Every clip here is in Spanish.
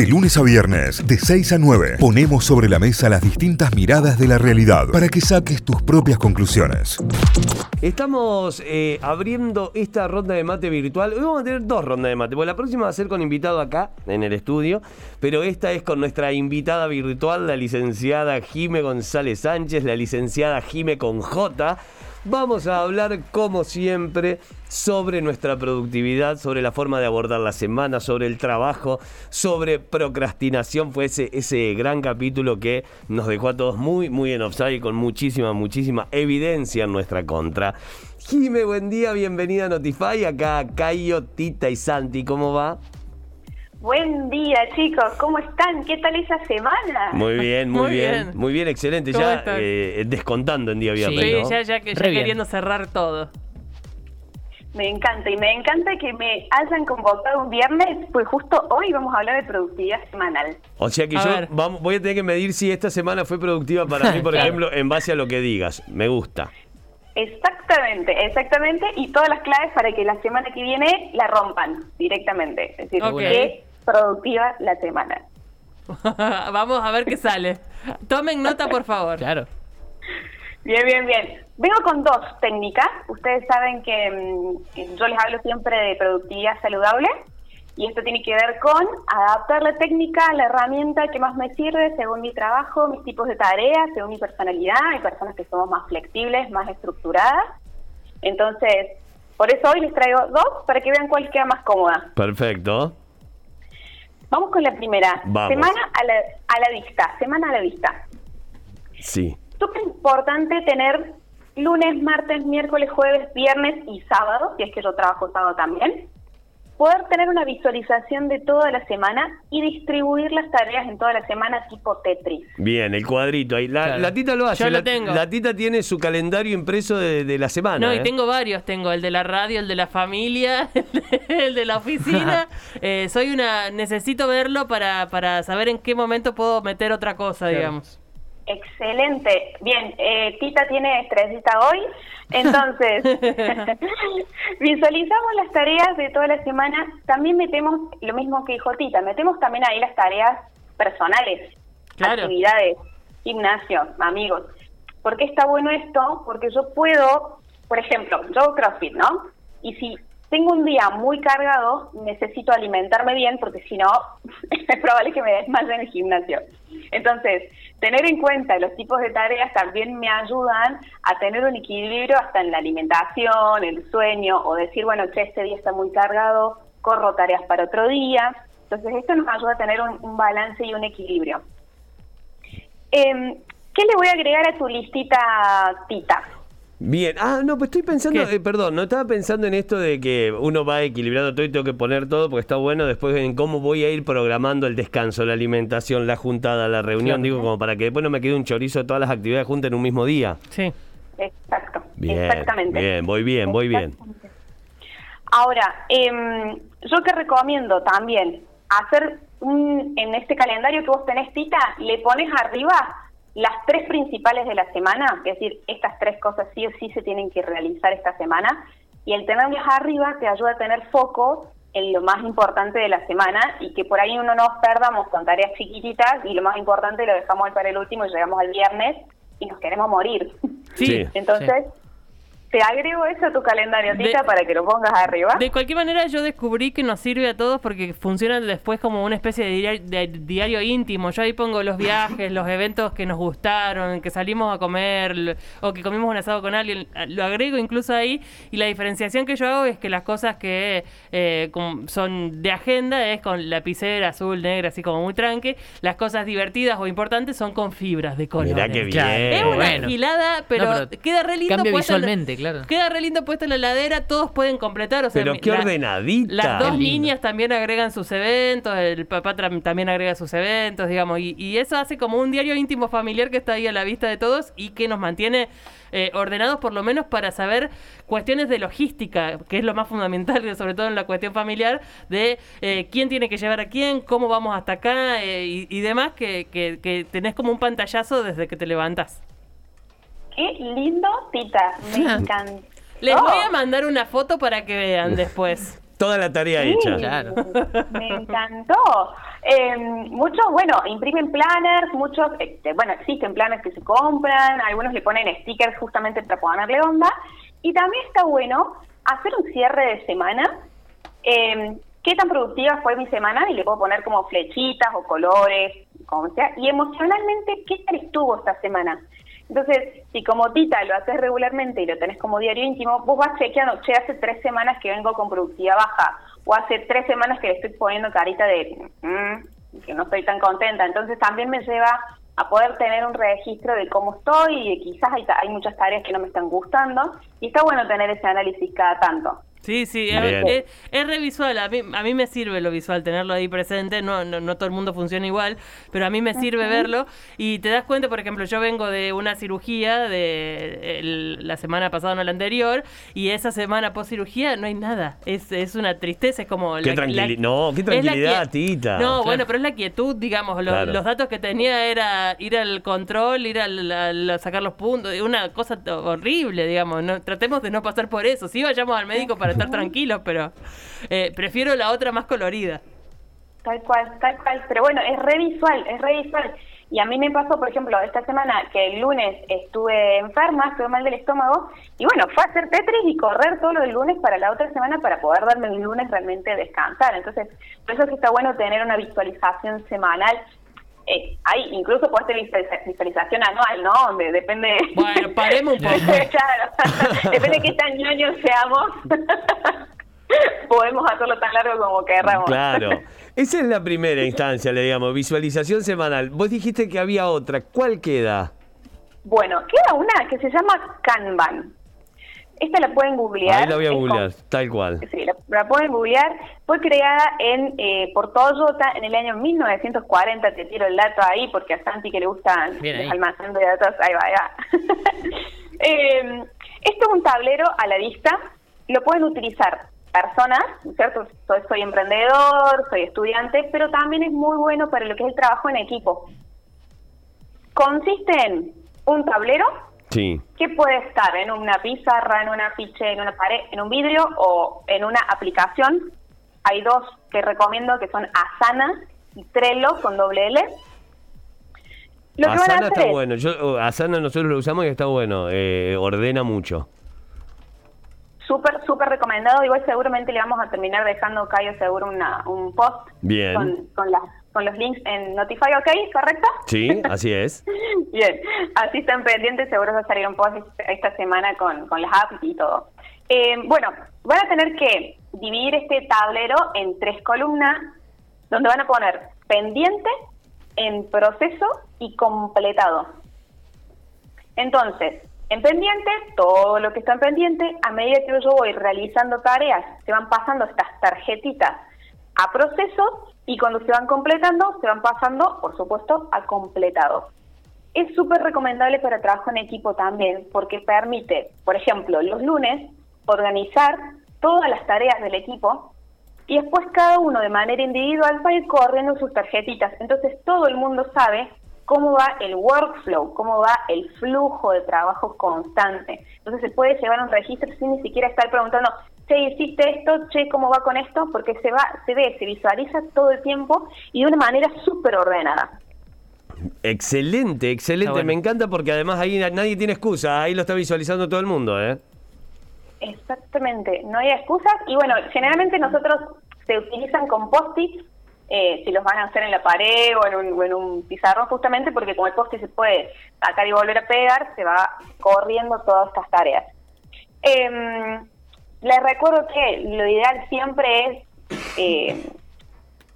De lunes a viernes, de 6 a 9, ponemos sobre la mesa las distintas miradas de la realidad para que saques tus propias conclusiones. Estamos eh, abriendo esta ronda de mate virtual. Hoy vamos a tener dos rondas de mate, porque la próxima va a ser con invitado acá, en el estudio, pero esta es con nuestra invitada virtual, la licenciada Jime González Sánchez, la licenciada Jime con J. Vamos a hablar, como siempre, sobre nuestra productividad, sobre la forma de abordar la semana, sobre el trabajo, sobre procrastinación. Fue ese, gran capítulo que nos dejó a todos muy, muy en offside y con muchísima, muchísima evidencia en nuestra contra. Jime, buen día, bienvenida a Notify. Acá Cayo, Tita y Santi, ¿cómo va? Buen día, chicos. ¿Cómo están? ¿Qué tal esa semana? Muy bien, muy, Muy bien. bien. Muy bien, excelente. ¿Cómo Ya eh, descontando en día viernes, Sí, ¿no? ya, ya, que- ya queriendo cerrar todo. Me encanta y me encanta que me hayan convocado un viernes, pues justo hoy vamos a hablar de productividad semanal. O sea que A yo vamos, voy a tener que medir si esta semana fue productiva para mí, por Claro. ejemplo, en base a lo que digas. Me gusta. Exactamente, exactamente. Y todas las claves para que la semana que viene la rompan directamente. Es decir, Ok. que productiva la semana. Vamos a ver qué sale. Tomen nota, por favor. Claro. Bien, bien, bien. Vengo con dos técnicas. Ustedes saben que, mm, yo les hablo siempre de productividad saludable y esto tiene que ver con adaptar la técnica a la herramienta que más me sirve según mi trabajo, mis tipos de tareas, según mi personalidad. Hay personas que somos más flexibles, más estructuradas. Entonces, por eso hoy les traigo dos para que vean cuál queda más cómoda. Perfecto. Vamos con la primera. Vamos. Semana a la, a la vista. Semana a la vista. Sí. Súper importante tener lunes, martes, miércoles, jueves, viernes y sábado, si es que yo trabajo sábado también. Poder tener una visualización de toda la semana y distribuir las tareas en toda la semana tipo Tetris. Bien, el cuadrito ahí. La, Claro. la tita lo hace. Yo lo la, tengo. la tita tiene su calendario impreso de, de la semana. No, ¿eh? y tengo varios. Tengo el de la radio, el de la familia, el de la oficina. Eh, soy una... Necesito verlo para, para saber en qué momento puedo meter otra cosa, digamos. Excelente. Bien, eh, Tita tiene estrellita hoy. Entonces, visualizamos las tareas de toda la semana. También metemos lo mismo que dijo Tita, metemos también ahí las tareas personales, Claro. actividades, gimnasio, amigos. ¿Por qué está bueno esto? Porque yo puedo, por ejemplo, yo hago CrossFit, ¿no? Y si tengo un día muy cargado, necesito alimentarme bien porque si no, es probable que me desmaye en el gimnasio. Entonces, tener en cuenta los tipos de tareas también me ayudan a tener un equilibrio hasta en la alimentación, el sueño, o decir, bueno, che, este día está muy cargado, corro tareas para otro día. Entonces, esto nos ayuda a tener un, balance y un equilibrio. Em, ¿Qué le voy a agregar a tu listita, Tita? Bien, ah, no, pues estoy pensando, eh, perdón, no estaba pensando en esto de que uno va equilibrando todo y tengo que poner todo porque está bueno después en cómo voy a ir programando el descanso, la alimentación, la juntada, la reunión, digo, como para que después no me quede un chorizo de todas las actividades juntas en un mismo día. Sí. Exacto, Bien, exactamente. bien, voy bien, voy bien. Ahora, em, yo que recomiendo también hacer un, en este calendario que vos tenés, Tita, le pones arriba las tres principales de la semana, es decir, estas tres cosas sí o sí se tienen que realizar esta semana, y el tenerlas arriba te ayuda a tener foco en lo más importante de la semana y que por ahí uno nos perdamos con tareas chiquititas y lo más importante lo dejamos ahí para el último y llegamos al viernes y nos queremos morir. Sí. Sí. Te agrego eso a tu calendario, De- Tita, para que lo pongas arriba. De cualquier manera, yo descubrí que nos sirve a todos porque funciona después como una especie de diario, de diario íntimo. Yo ahí pongo los viajes, los eventos que nos gustaron, que salimos a comer o que comimos un asado con alguien. Lo agrego incluso ahí. Y la diferenciación que yo hago es que las cosas que eh, como son de agenda es con lapicera azul, negra, así como muy tranque. Las cosas divertidas o importantes son con fibras de color. Mirá qué bien. Claro. Es una Bueno. gilada, pero, No, pero queda re lindo cambia visualmente, claro. Queda re lindo puesto en la heladera, todos pueden completar. O sea, Pero qué la- ordenadita. Las dos niñas también agregan sus eventos, el papá también agrega sus eventos, digamos, y, y eso hace como un diario íntimo familiar que está ahí a la vista de todos y que nos mantiene eh, ordenados por lo menos para saber cuestiones de logística, que es lo más fundamental, sobre todo en la cuestión familiar, de eh, quién tiene que llevar a quién, cómo vamos hasta acá eh, y, y demás, que, que- que tenés como un pantallazo desde que te levantás. Qué lindo, Tita. Me encanta. Les Oh, voy a mandar una foto para que vean después. Toda la tarea Sí, hecha. Claro. Me encantó. Eh, muchos, bueno, imprimen planners, muchos, este, bueno, existen planners que se compran, algunos le ponen stickers justamente para ponerle onda. Y también está bueno hacer un cierre de semana. Eh, ¿Qué tan productiva fue mi semana? Y le puedo poner como flechitas o colores, como sea. Y emocionalmente, ¿qué tal estuvo esta semana? Entonces, si como Tita lo haces regularmente y lo tenés como diario íntimo, vos vas chequeando, che, hace tres semanas que vengo con productividad baja, o hace tres semanas que le estoy poniendo carita de "Mm", que no estoy tan contenta. Entonces también me lleva a poder tener un registro de cómo estoy y quizás hay, hay muchas tareas que no me están gustando. Y está bueno tener ese análisis cada tanto. Sí, sí, es, es- es re visual. A mí, a mí me sirve lo visual, tenerlo ahí presente. No, no, no todo el mundo funciona igual, pero a mí me sirve verlo. Y te das cuenta, por ejemplo, yo vengo de una cirugía de el- la semana pasada, no la anterior, y esa semana post cirugía no hay nada. Es, es una tristeza, es como. Qué tranquili- no, qué la tranquilidad, Tita. No, Claro. bueno, pero es la quietud, digamos. Claro. Los datos que tenía era ir al control, ir al, al- a sacar los puntos, una cosa horrible, digamos. No, tratemos de no pasar por eso. Sí, vayamos al médico para estar tranquilos, pero eh, prefiero la otra más colorida. Tal cual, tal cual. Pero bueno, es re visual, es re visual. Y a mí me pasó, por ejemplo, esta semana que el lunes estuve enferma, estuve mal del estómago, y bueno, fue a hacer Tetris y correr todo lo del lunes para la otra semana para poder darme el lunes realmente descansar. Entonces, por eso es que está bueno tener una visualización semanal. Eh, hay incluso puede ser visualiza- visualización anual, ¿no? Donde depende. Bueno, paremos un poco. claro, depende de qué tan ñoños seamos. Podemos hacerlo tan largo como querramos. Claro. Esa es la primera instancia, le digamos, visualización semanal. Vos dijiste que había otra. ¿Cuál queda? Bueno, queda una que se llama Kanban. Esta la pueden googlear. Ahí la voy a con- googlear, tal cual. Sí, la, la pueden googlear. Fue creada en eh, por Toyota en el año 1940. Te tiro el dato ahí porque a Santi que le gustan los almacenes de datos. Ahí va, ahí va. Eh, esto es un tablero a la vista. Lo pueden utilizar personas, ¿cierto? Soy, soy emprendedor, soy estudiante, pero también es muy bueno para lo que es el trabajo en equipo. Consiste en un tablero Sí. que puede estar en una pizarra, en un afiche, en una pared, en un vidrio o en una aplicación. Hay dos que recomiendo que son Asana y Trello con doble L. Lo que van a hacer está es- bueno. Yo, oh, Asana nosotros lo usamos y está bueno. eh, ordena mucho. Súper, súper recomendado. Igual seguramente le vamos a terminar dejando, Cayo, seguro una, un post Bien. con, con, con los links en Notify, ¿ok? ¿Correcto? Sí, así es. Bien, así están pendientes, seguro va a salir un post esta semana con, con las apps y todo. Eh, bueno, van a tener que dividir este tablero en tres columnas, donde van a poner pendiente, en proceso y completado. Entonces, en pendiente, todo lo que está en pendiente, a medida que yo voy realizando tareas, se van pasando estas tarjetitas a proceso y cuando se van completando, se van pasando, por supuesto, a completado. Es súper recomendable para trabajo en equipo también, porque permite, por ejemplo, los lunes, organizar todas las tareas del equipo y después cada uno de manera individual va a ir corriendo sus tarjetitas. Entonces todo el mundo sabe cómo va el workflow, cómo va el flujo de trabajo constante. Entonces se puede llevar un registro sin ni siquiera estar preguntando, che, hiciste esto, che, ¿cómo va con esto? Porque se va, se ve, se visualiza todo el tiempo y de una manera súper ordenada. Excelente, excelente. Bueno. Me encanta porque además ahí na- nadie tiene excusa. Ahí lo está visualizando todo el mundo, ¿eh? Exactamente, no hay excusas. Y bueno, generalmente nosotros se utilizan con post-it, eh, si los van a hacer en la pared o en, un, o en un pizarrón, justamente porque como el post-it se puede sacar y volver a pegar, se va corriendo todas estas tareas. Em, les recuerdo que lo ideal siempre es eh,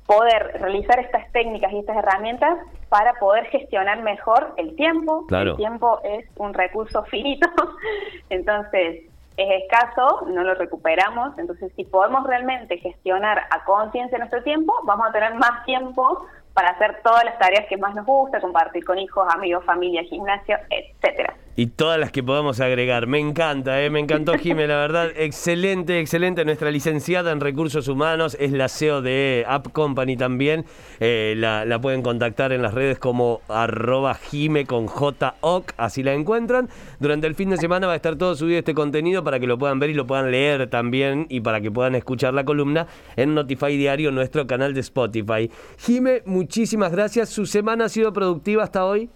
poder realizar estas técnicas y estas herramientas para poder gestionar mejor el tiempo. Claro. El tiempo es un recurso finito, entonces es escaso, no lo recuperamos, entonces si podemos realmente gestionar a conciencia nuestro tiempo, vamos a tener más tiempo para hacer todas las tareas que más nos gusta, compartir con hijos, amigos, familia, gimnasio, etcétera. Y todas las que podamos agregar. Me encanta, ¿eh? me encantó Jime, la verdad. Excelente, excelente. Nuestra licenciada en recursos humanos es la CEO de App Company también. Eh, la, la, pueden contactar en las redes como arroba Jime con JOC, así la encuentran. Durante el fin de semana va a estar todo subido este contenido para que lo puedan ver y lo puedan leer también y para que puedan escuchar la columna en Notify Diario, nuestro canal de Spotify. Jime, muchísimas gracias. ¿Su semana ha sido productiva hasta hoy?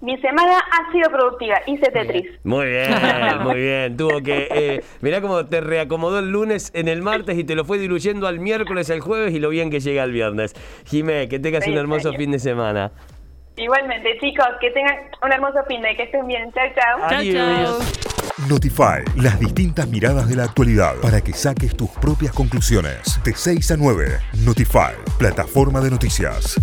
Mi semana ha sido productiva, hice Tetris. Muy bien, muy bien. Tuvo que. Eh, mirá cómo te reacomodó el lunes en el martes y te lo fue diluyendo al miércoles, al jueves y lo bien que llega el viernes. Jimé, que tengas un hermoso fin de semana. Igualmente, chicos, que tengan un hermoso fin de que estén bien. Chao, chao. Adiós. Notify, las distintas miradas de la actualidad para que saques tus propias conclusiones. De 6 a 9, Notify, plataforma de noticias.